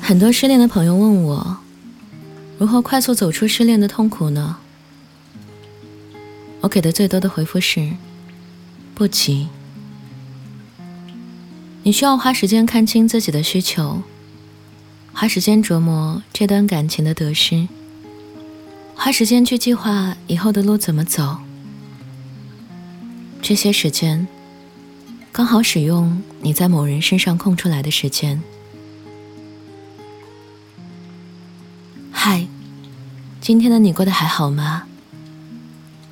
很多失恋的朋友问我，如何快速走出失恋的痛苦呢？我给的最多的回复是：不急。你需要花时间看清自己的需求，花时间琢磨这段感情的得失，花时间去计划以后的路怎么走。这些时间，刚好使用你在某人身上空出来的时间。嗨，今天的你过得还好吗？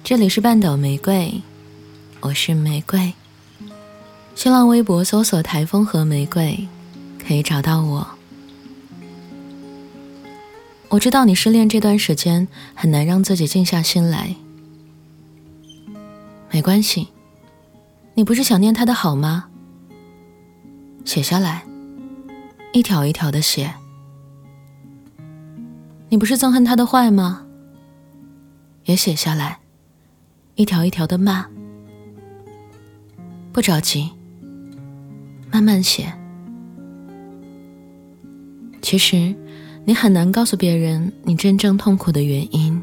这里是半岛玫瑰，我是玫瑰。新浪微博搜索“台风和玫瑰”，可以找到我。我知道你失恋这段时间很难让自己静下心来，没关系，你不是想念他的好吗？写下来，一条一条的写。你不是憎恨他的坏吗？也写下来，一条一条的骂。不着急，慢慢写。其实，你很难告诉别人你真正痛苦的原因，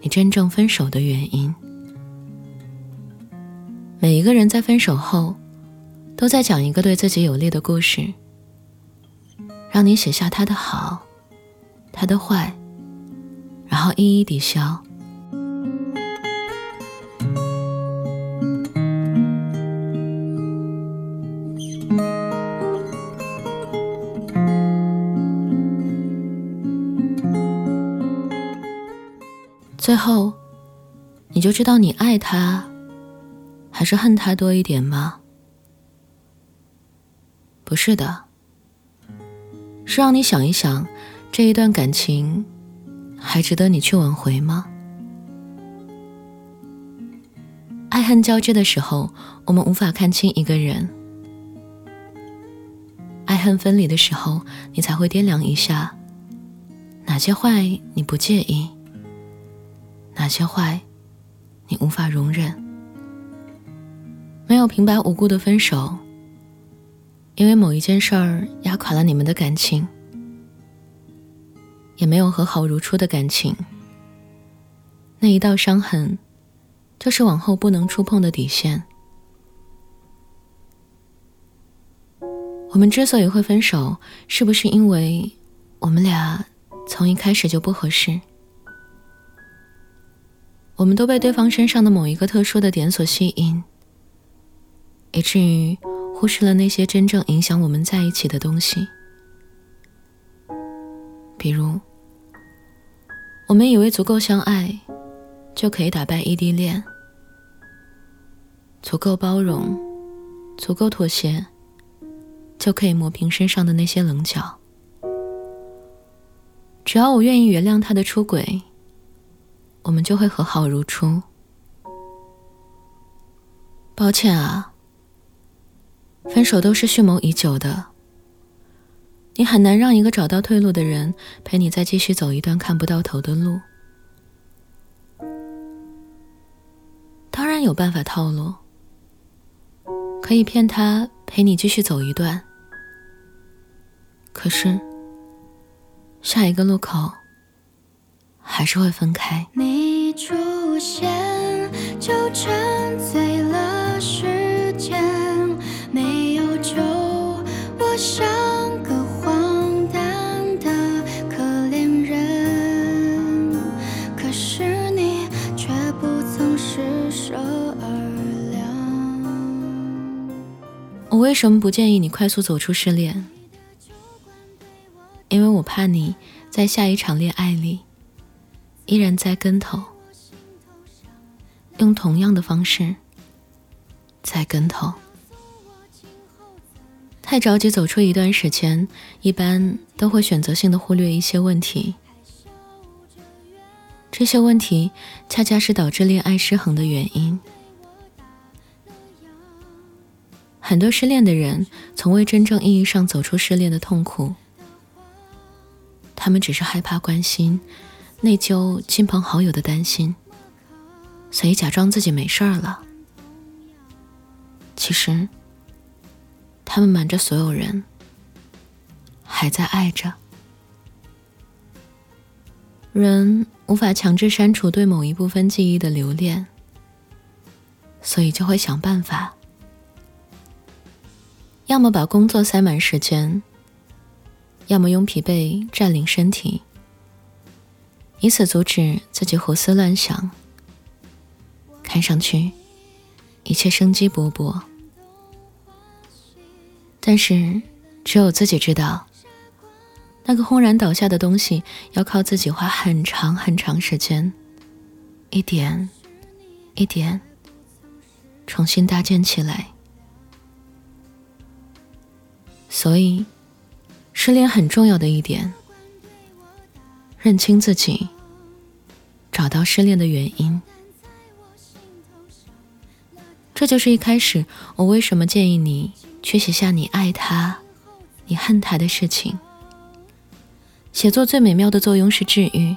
你真正分手的原因。每一个人在分手后，都在讲一个对自己有利的故事，让你写下他的好。他的坏，然后一一抵消。最后，你就知道你爱他，还是恨他多一点吗？不是的，是让你想一想。这一段感情还值得你去挽回吗？爱恨交织的时候，我们无法看清一个人；爱恨分离的时候，你才会掂量一下，哪些坏你不介意，哪些坏你无法容忍。没有平白无故的分手，因为某一件事儿压垮了你们的感情。也没有和好如初的感情，那一道伤痕，就是往后不能触碰的底线。我们之所以会分手，是不是因为我们俩从一开始就不合适？我们都被对方身上的某一个特殊的点所吸引，以至于忽视了那些真正影响我们在一起的东西。比如，我们以为足够相爱，就可以打败异地恋；足够包容，足够妥协，就可以磨平身上的那些棱角。只要我愿意原谅他的出轨，我们就会和好如初。抱歉啊，分手都是蓄谋已久的。你很难让一个找到退路的人陪你再继续走一段看不到头的路。当然有办法套路，可以骗他陪你继续走一段。可是，下一个路口还是会分开。你出现就沉醉为什么不建议你快速走出失恋？因为我怕你在下一场恋爱里依然栽跟头，用同样的方式栽跟头。太着急走出一段时间，一般都会选择性的忽略一些问题，这些问题恰恰是导致恋爱失衡的原因。很多失恋的人从未真正意义上走出失恋的痛苦，他们只是害怕关心、内疚亲朋好友的担心，所以假装自己没事儿了。其实，他们瞒着所有人，还在爱着。人无法强制删除对某一部分记忆的留恋，所以就会想办法，要么把工作塞满时间，要么用疲惫占领身体，以此阻止自己胡思乱想。看上去一切生机勃勃，但是只有自己知道。那个轰然倒下的东西，要靠自己花很长很长时间，一点一点重新搭建起来。所以，失恋很重要的一点，认清自己，找到失恋的原因。这就是一开始我为什么建议你去写下你爱他、你恨他的事情。写作最美妙的作用是治愈，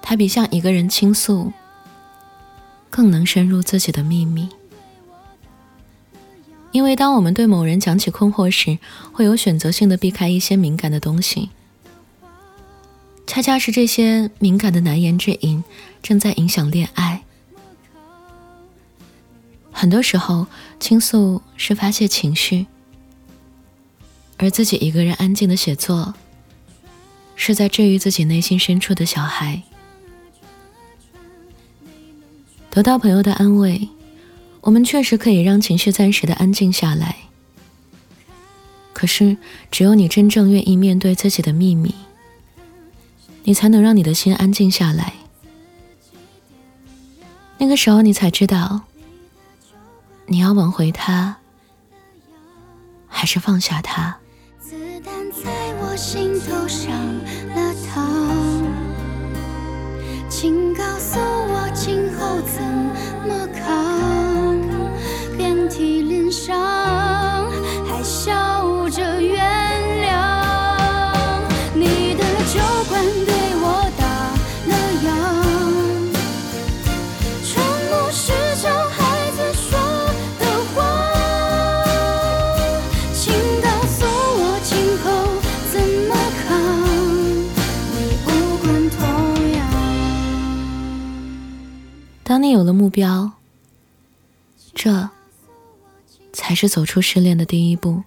它比向一个人倾诉更能深入自己的秘密。因为当我们对某人讲起困惑时，会有选择性的避开一些敏感的东西，恰恰是这些敏感的难言之隐正在影响恋爱。很多时候，倾诉是发泄情绪，而自己一个人安静的写作。是在治愈自己内心深处的小孩，得到朋友的安慰，我们确实可以让情绪暂时的安静下来。可是，只有你真正愿意面对自己的秘密，你才能让你的心安静下来。那个时候，你才知道，你要挽回他，还是放下他。子弹在我心头上当你有了目标，这才是走出失恋的第一步。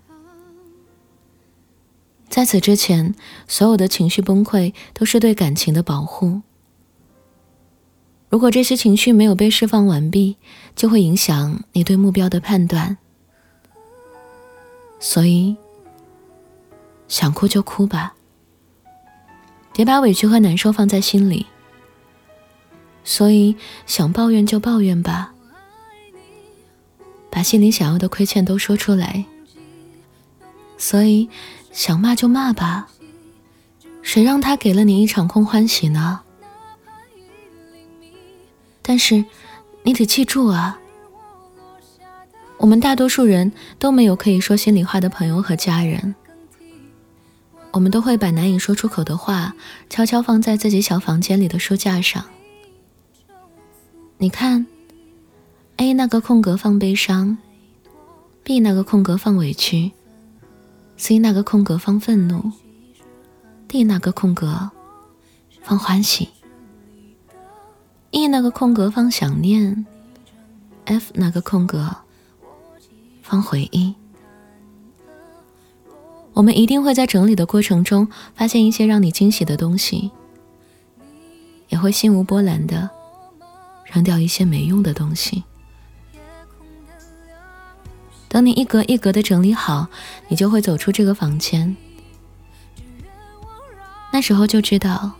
在此之前，所有的情绪崩溃都是对感情的保护。如果这些情绪没有被释放完毕，就会影响你对目标的判断。所以，想哭就哭吧，别把委屈和难受放在心里。所以，想抱怨就抱怨吧，把心里想要的亏欠都说出来。所以，想骂就骂吧，谁让他给了你一场空欢喜呢？但是，你得记住啊，我们大多数人都没有可以说心里话的朋友和家人，我们都会把难以说出口的话悄悄放在自己小房间里的书架上。你看，A 那个空格放悲伤，B 那个空格放委屈，C 那个空格放愤怒，D 那个空格放欢喜，E 那个空格放想念，F 那个空格放回忆。我们一定会在整理的过程中发现一些让你惊喜的东西，也会心无波澜的。扔掉一些没用的东西。等你一格一格的整理好，你就会走出这个房间。那时候就知道，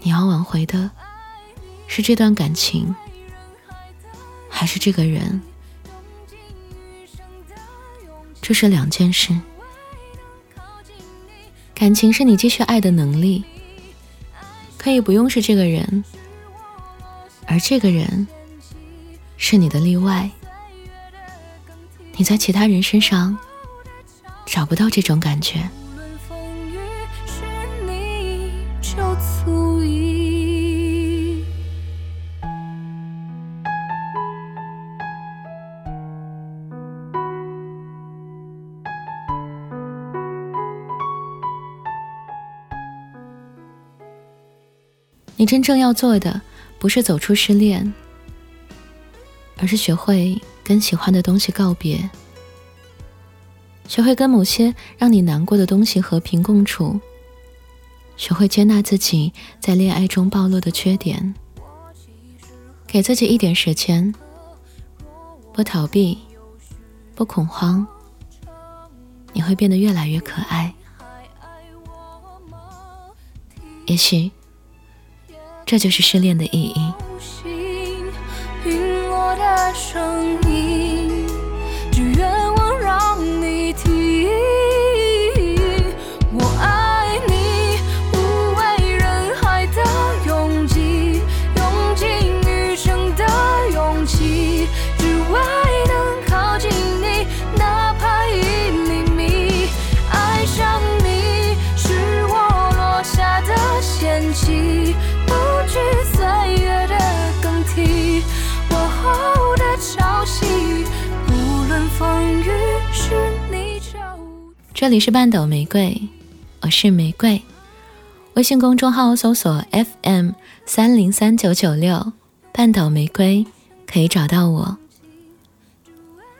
你要挽回的是这段感情，还是这个人？这是两件事。感情是你继续爱的能力，可以不用是这个人。而这个人是你的例外，你在其他人身上找不到这种感觉。你真正要做的。不是走出失恋，而是学会跟喜欢的东西告别，学会跟某些让你难过的东西和平共处，学会接纳自己在恋爱中暴露的缺点，给自己一点时间，不逃避，不恐慌，你会变得越来越可爱。也许。这就是失恋的意义。这里是半斗玫瑰，我是玫瑰。微信公众号搜索 FM 三零三九九六，半斗玫瑰可以找到我。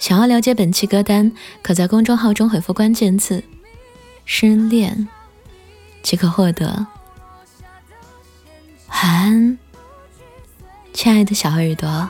想要了解本期歌单，可在公众号中回复关键字“失恋”即可获得。晚安，亲爱的小耳朵。